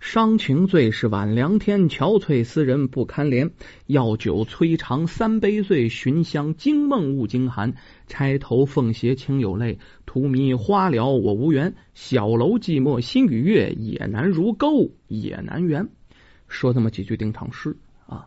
伤情最是晚凉天，憔悴思人不堪怜。药酒催肠三杯醉，寻香惊梦误惊寒。钗头凤斜情有泪，荼蘼花了我无缘。小楼寂寞心与月，也难如钩也难圆。说这么几句定场诗啊。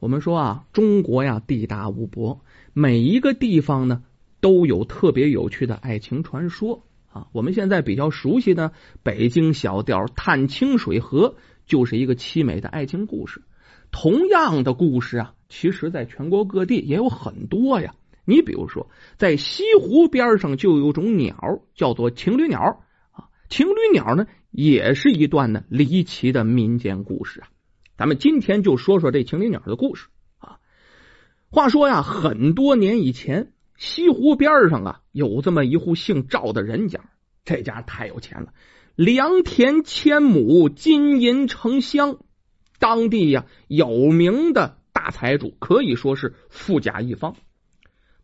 我们说啊，中国呀，地大物博，每一个地方呢，都有特别有趣的爱情传说。啊，我们现在比较熟悉的北京小调《探清水河》就是一个凄美的爱情故事。同样的故事啊，其实在全国各地也有很多呀。你比如说，在西湖边上就有种鸟叫做情侣鸟啊，情侣鸟呢也是一段呢离奇的民间故事啊。咱们今天就说说这情侣鸟的故事啊。话说呀，很多年以前。西湖边上啊，有这么一户姓赵的人家，这家太有钱了，良田千亩，金银成箱，当地呀有名的大财主，可以说是富甲一方。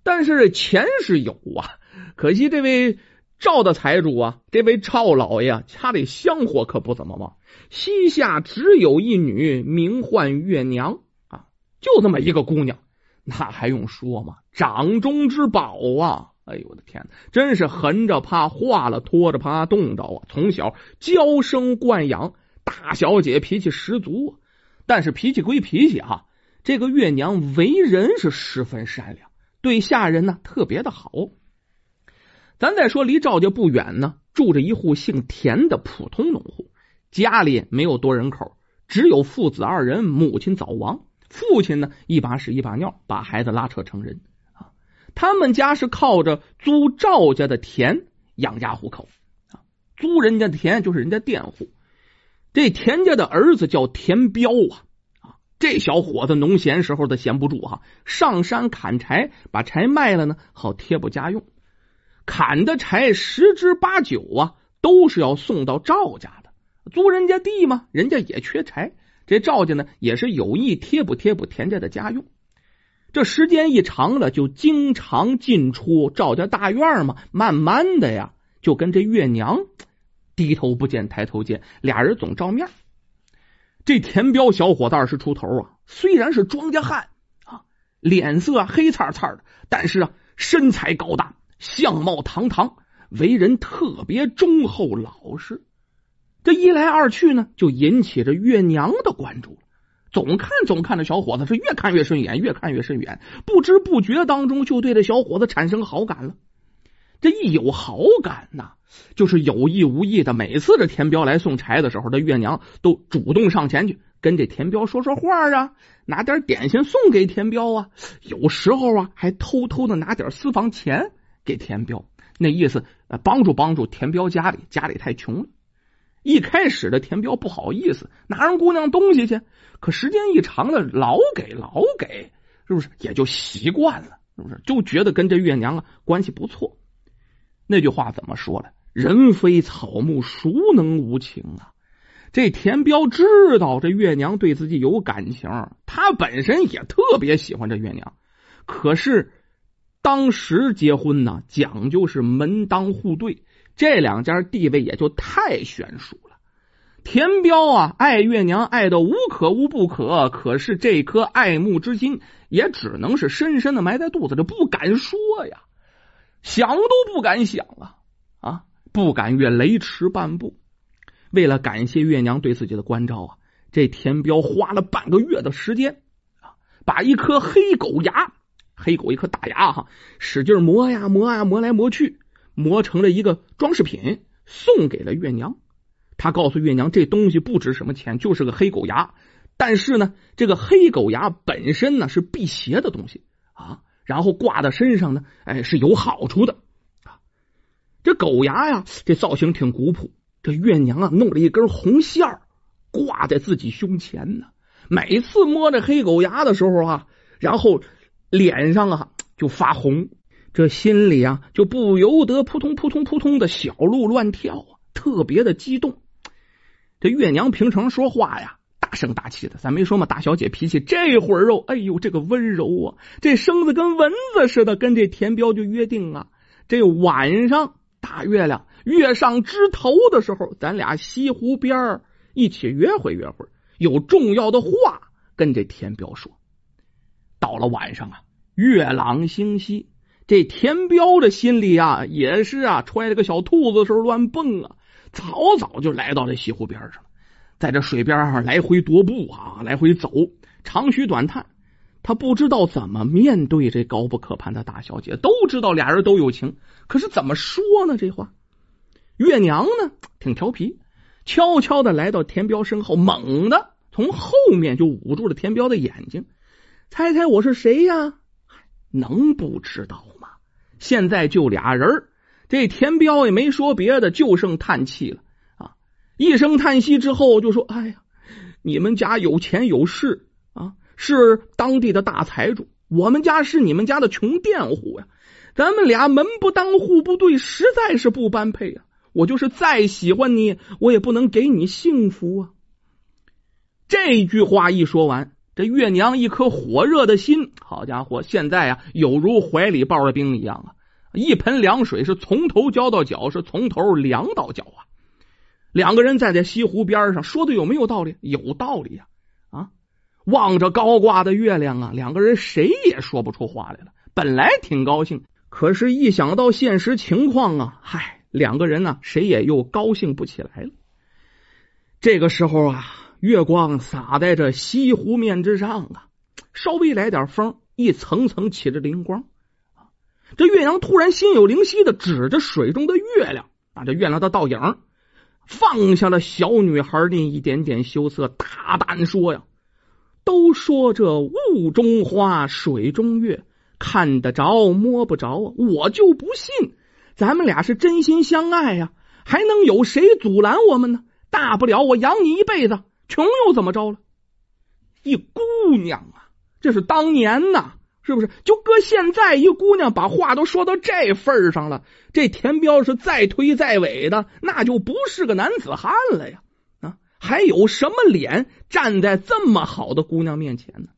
但是钱是有啊，可惜这位赵的财主啊，这位赵老爷家里香火可不怎么旺，膝下只有一女，名唤月娘啊，就这么一个姑娘。那还用说吗？掌中之宝啊！哎呦我的天，真是横着怕化了，拖着怕冻着啊！从小娇生惯养，大小姐脾气十足。但是脾气归脾气哈，这个月娘为人是十分善良，对下人呢特别的好。咱再说离赵家不远呢，住着一户姓田的普通农户，家里没有多人口，只有父子二人，母亲早亡。父亲呢，一把屎一把尿，把孩子拉扯成人啊。他们家是靠着租赵家的田养家糊口啊，租人家的田就是人家佃户。这田家的儿子叫田彪啊啊，这小伙子农闲时候他闲不住哈，上山砍柴，把柴卖了呢，好贴补家用。砍的柴十之八九啊，都是要送到赵家的。租人家地嘛，人家也缺柴。这赵家呢，也是有意贴补贴补田家的家用。这时间一长了，就经常进出赵家大院嘛。慢慢的呀，就跟这月娘低头不见抬头见，俩人总照面。这田彪小伙子二十出头啊，虽然是庄稼汉啊，脸色黑灿灿的，但是啊，身材高大，相貌堂堂，为人特别忠厚老实。这一来二去呢，就引起这月娘的关注。总看总看，这小伙子是越看越顺眼，越看越顺眼。不知不觉当中，就对这小伙子产生好感了。这一有好感呐，就是有意无意的，每次这田彪来送柴的时候，这月娘都主动上前去跟这田彪说说话啊，拿点点心送给田彪啊。有时候啊，还偷偷的拿点私房钱给田彪，那意思帮助帮助田彪家里，家里太穷了。一开始的田彪不好意思拿人姑娘东西去，可时间一长了，老给老给，是不是也就习惯了？是不是就觉得跟这月娘啊关系不错？那句话怎么说了？人非草木，孰能无情啊？这田彪知道这月娘对自己有感情，他本身也特别喜欢这月娘，可是当时结婚呢，讲究是门当户对。这两家地位也就太悬殊了。田彪啊，爱月娘爱的无可无不可，可是这颗爱慕之心也只能是深深的埋在肚子里，不敢说呀，想都不敢想啊啊，不敢越雷池半步。为了感谢月娘对自己的关照啊，这田彪花了半个月的时间啊，把一颗黑狗牙，黑狗一颗大牙哈，使劲磨呀磨呀磨来磨去。磨成了一个装饰品，送给了月娘。他告诉月娘，这东西不值什么钱，就是个黑狗牙。但是呢，这个黑狗牙本身呢是辟邪的东西啊，然后挂在身上呢，哎是有好处的啊。这狗牙呀，这造型挺古朴。这月娘啊，弄了一根红线儿挂在自己胸前呢。每次摸这黑狗牙的时候啊，然后脸上啊就发红。这心里啊，就不由得扑通扑通扑通的小鹿乱跳啊，特别的激动。这月娘平常说话呀，大声大气的，咱没说嘛，大小姐脾气。这会儿哦，哎呦，这个温柔啊，这声子跟蚊子似的，跟这田彪就约定啊，这晚上大月亮月上枝头的时候，咱俩西湖边儿一起约会约会，有重要的话跟这田彪说。到了晚上啊，月朗星稀，这田彪的心里啊也是啊揣着个小兔子时候乱蹦啊，早早就来到这西湖边上了，在这水边上来回踱步啊，来回走，长吁短叹。他不知道怎么面对这高不可攀的大小姐，都知道俩人都有情，可是怎么说呢？这话，月娘呢挺调皮，悄悄的来到田彪身后，猛的从后面就捂住了田彪的眼睛。猜猜我是谁呀？能不知道？现在就俩人，这田彪也没说别的，就剩叹气了啊！一声叹息之后，就说：“哎呀，你们家有钱有势啊。”是当地的大财主，我们家是你们家的穷佃户呀，咱们俩门不当户不对，实在是不般配啊！我就是再喜欢你，我也不能给你幸福啊！这句话一说完，这月娘一颗火热的心，好家伙，现在啊，有如怀里抱着冰一样啊！一盆凉水是从头浇到脚，是从头凉到脚啊！两个人站在西湖边上，说的有没有道理？有道理呀！啊望着高挂的月亮啊，两个人谁也说不出话来了。本来挺高兴，可是一想到现实情况啊，嗨，两个人呢，谁也又高兴不起来了。这个时候啊，月光洒在这西湖面之上啊，稍微来点风，一层层起着灵光。这岳阳突然心有灵犀的指着水中的月亮啊，这月亮的倒影，放下了小女孩那一点点羞涩，大胆说呀。都说这雾中花，水中月，看得着摸不着，我就不信，咱们俩是真心相爱呀，还能有谁阻拦我们呢？大不了我养你一辈子，穷又怎么着了？一姑娘啊，这是当年呐，是不是？就搁现在，一姑娘把话都说到这份上了，这田彪是再推再诿的，那就不是个男子汉了呀。啊还有什么脸站在这么好的姑娘面前呢？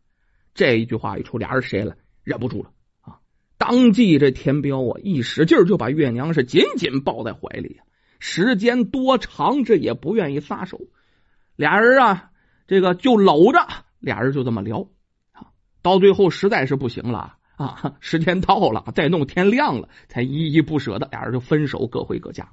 这一句话一出，俩人谁了？忍不住了啊！当即这田彪啊，一使劲就把月娘是紧紧抱在怀里时间多长，这也不愿意撒手。俩人啊，这个就搂着，俩人就这么聊啊。到最后实在是不行了啊，时间到了，再弄天亮了，才依依不舍的俩人就分手，各回各家。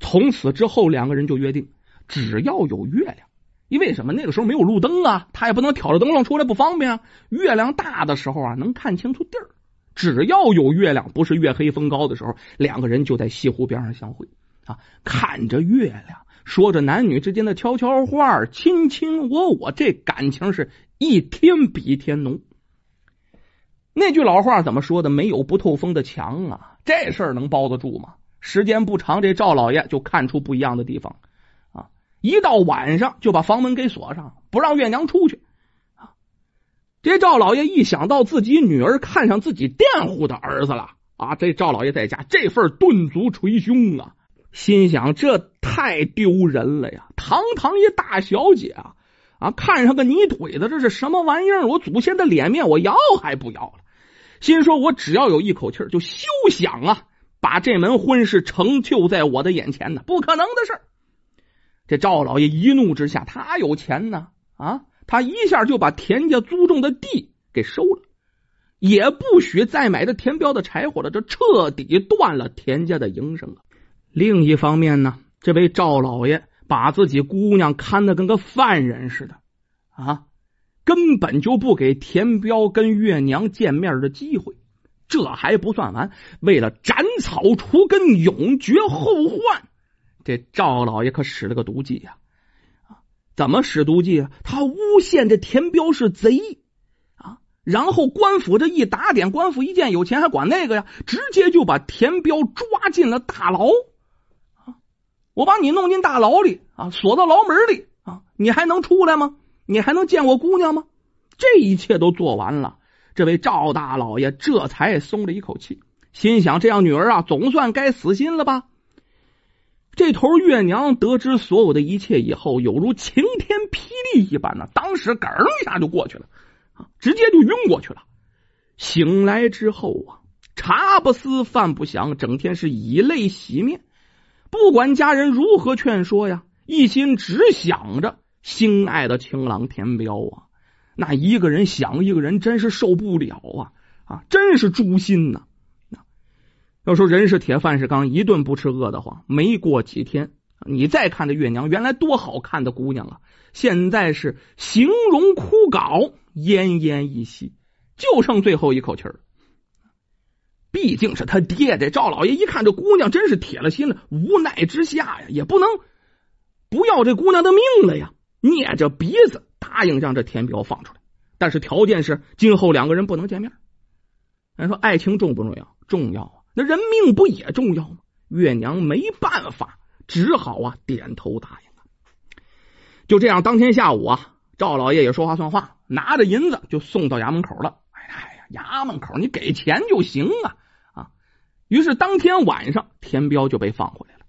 从此之后，两个人就约定。只要有月亮，因为什么？那个时候没有路灯啊，他也不能挑着灯笼出来，不方便啊。月亮大的时候啊，能看清楚地儿。只要有月亮，不是月黑风高的时候，两个人就在西湖边上相会啊，看着月亮，说着男女之间的悄悄话，卿卿我我，这感情是一天比一天浓。那句老话怎么说的？没有不透风的墙啊，这事儿能包得住吗？时间不长，这赵老爷就看出不一样的地方啊。一到晚上就把房门给锁上，不让月娘出去。啊，这赵老爷一想到自己女儿看上自己佃户的儿子了，啊，这赵老爷在家这份顿足捶胸啊，心想这太丢人了呀！堂堂一大小姐啊，啊，看上个泥腿子，这是什么玩意儿？我祖先的脸面我要还不要了？心说，我只要有一口气就休想啊，把这门婚事成就在我的眼前呢，不可能的事儿。这赵老爷一怒之下，他有钱呢啊！他一下就把田家租种的地给收了，也不许再买这田彪的柴火了，这彻底断了田家的营生啊！另一方面呢，这位赵老爷把自己姑娘看得跟个犯人似的啊，根本就不给田彪跟月娘见面的机会。这还不算完，为了斩草除根，永绝后患。这赵老爷可使了个毒计呀！啊，怎么使毒计啊？他诬陷这田彪是贼啊，然后官府这一打点，官府一见有钱还管那个呀，直接就把田彪抓进了大牢！我把你弄进大牢里啊，锁到牢门里啊，你还能出来吗？你还能见我姑娘吗？这一切都做完了，这位赵大老爷这才松了一口气，心想：这样女儿啊，总算该死心了吧？这头月娘得知所有的一切以后，有如晴天霹雳一般呢，当时梗一下就过去了，啊，直接就晕过去了。醒来之后啊，茶不思饭不想，整天是以泪洗面。不管家人如何劝说呀，一心只想着心爱的情郎田彪啊。那一个人想一个人，真是受不了啊啊！真是诛心呐！要说人是铁，饭是钢，一顿不吃饿得慌。没过几天，你再看这月娘，原来多好看的姑娘啊，现在是形容枯槁，奄奄一息，就剩最后一口气儿。毕竟是他爹，这赵老爷一看这姑娘，真是铁了心了，无奈之下呀，也不能不要这姑娘的命了呀，捏着鼻子。答应让这田彪放出来，但是条件是今后两个人不能见面。人说爱情重不重要？重要啊！那人命不也重要吗？月娘没办法，只好啊点头答应了。就这样，当天下午啊，赵老爷也说话算话，拿着银子就送到衙门口了。哎呀，衙门口你给钱就行啊啊！于是当天晚上，田彪就被放回来了。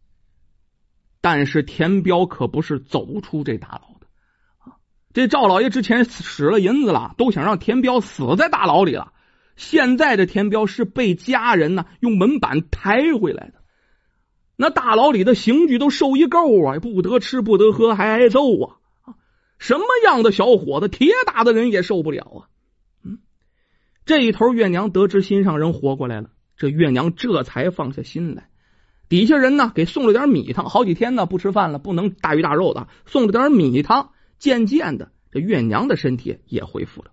但是田彪可不是走出这大牢的啊。这赵老爷之前使了银子了，都想让田彪死在大牢里了。现在这田彪是被家人呢用门板抬回来的，那大牢里的刑具都受一够啊，不得吃不得喝，还挨揍啊！什么样的小伙子，铁打的人也受不了啊！嗯，这一头月娘得知心上人活过来了，这月娘这才放下心来。底下人呢给送了点米汤，好几天呢不吃饭了，不能大鱼大肉的，送了点米汤。渐渐的，这月娘的身体也恢复了。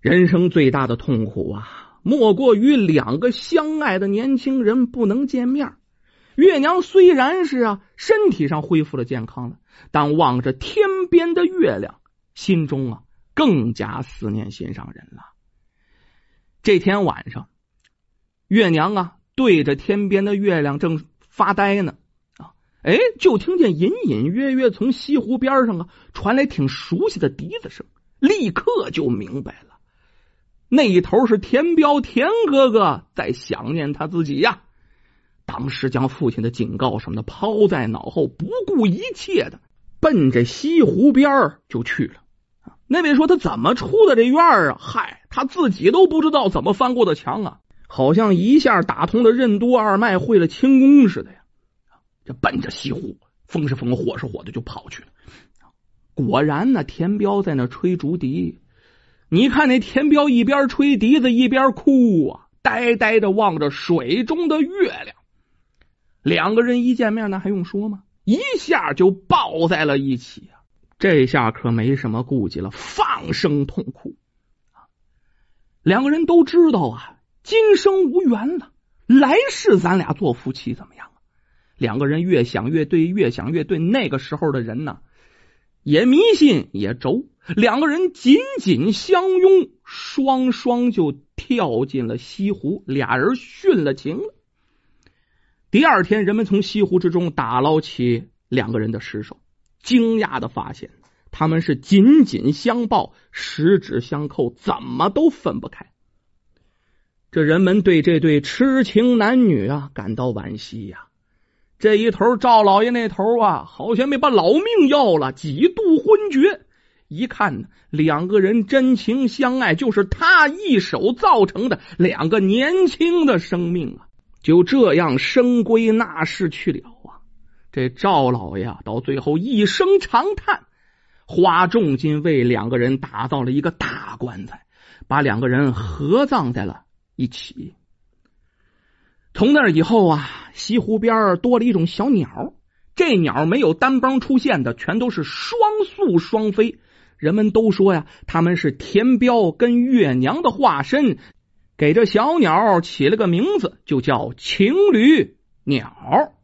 人生最大的痛苦啊，莫过于两个相爱的年轻人不能见面。月娘虽然是啊，身体上恢复了健康了，但望着天边的月亮，心中啊更加思念心上人了。这天晚上，月娘啊对着天边的月亮正发呆呢。啊哎，就听见隐隐约约从西湖边上啊传来挺熟悉的笛子声，立刻就明白了，那一头是田彪田哥哥在想念他自己呀。当时将父亲的警告什么的抛在脑后，不顾一切的奔着西湖边就去了。那位说他怎么出的这院啊？嗨，他自己都不知道怎么翻过的墙啊，好像一下打通了任督二脉，会了轻功似的呀。这奔着西湖，风是风，火是火的就跑去了。果然呢，田彪在那吹竹笛。你看那田彪一边吹笛子一边哭啊，呆呆的望着水中的月亮。两个人一见面，那还用说吗？一下就抱在了一起啊！这下可没什么顾忌了，放声痛哭。两个人都知道啊，今生无缘了，来世咱俩做夫妻怎么样？两个人越想越对，越想越对。那个时候的人呢，也迷信也轴。两个人紧紧相拥，双双就跳进了西湖，俩人殉了情了。第二天，人们从西湖之中打捞起两个人的尸首，惊讶的发现他们是紧紧相抱，十指相扣，怎么都分不开。这人们对这对痴情男女啊感到惋惜呀。这一头赵老爷那头啊，好像没把老命要了，几度昏厥。一看，两个人真情相爱，就是他一手造成的两个年轻的生命啊，就这样生归那世去了啊。这赵老爷到最后一声长叹，花重金为两个人打造了一个大棺材，把两个人合葬在了一起。从那以后啊，西湖边多了一种小鸟，这鸟没有单帮出现的，全都是双宿双飞。人们都说呀，他们是田彪跟月娘的化身，给这小鸟起了个名字，就叫情侣鸟。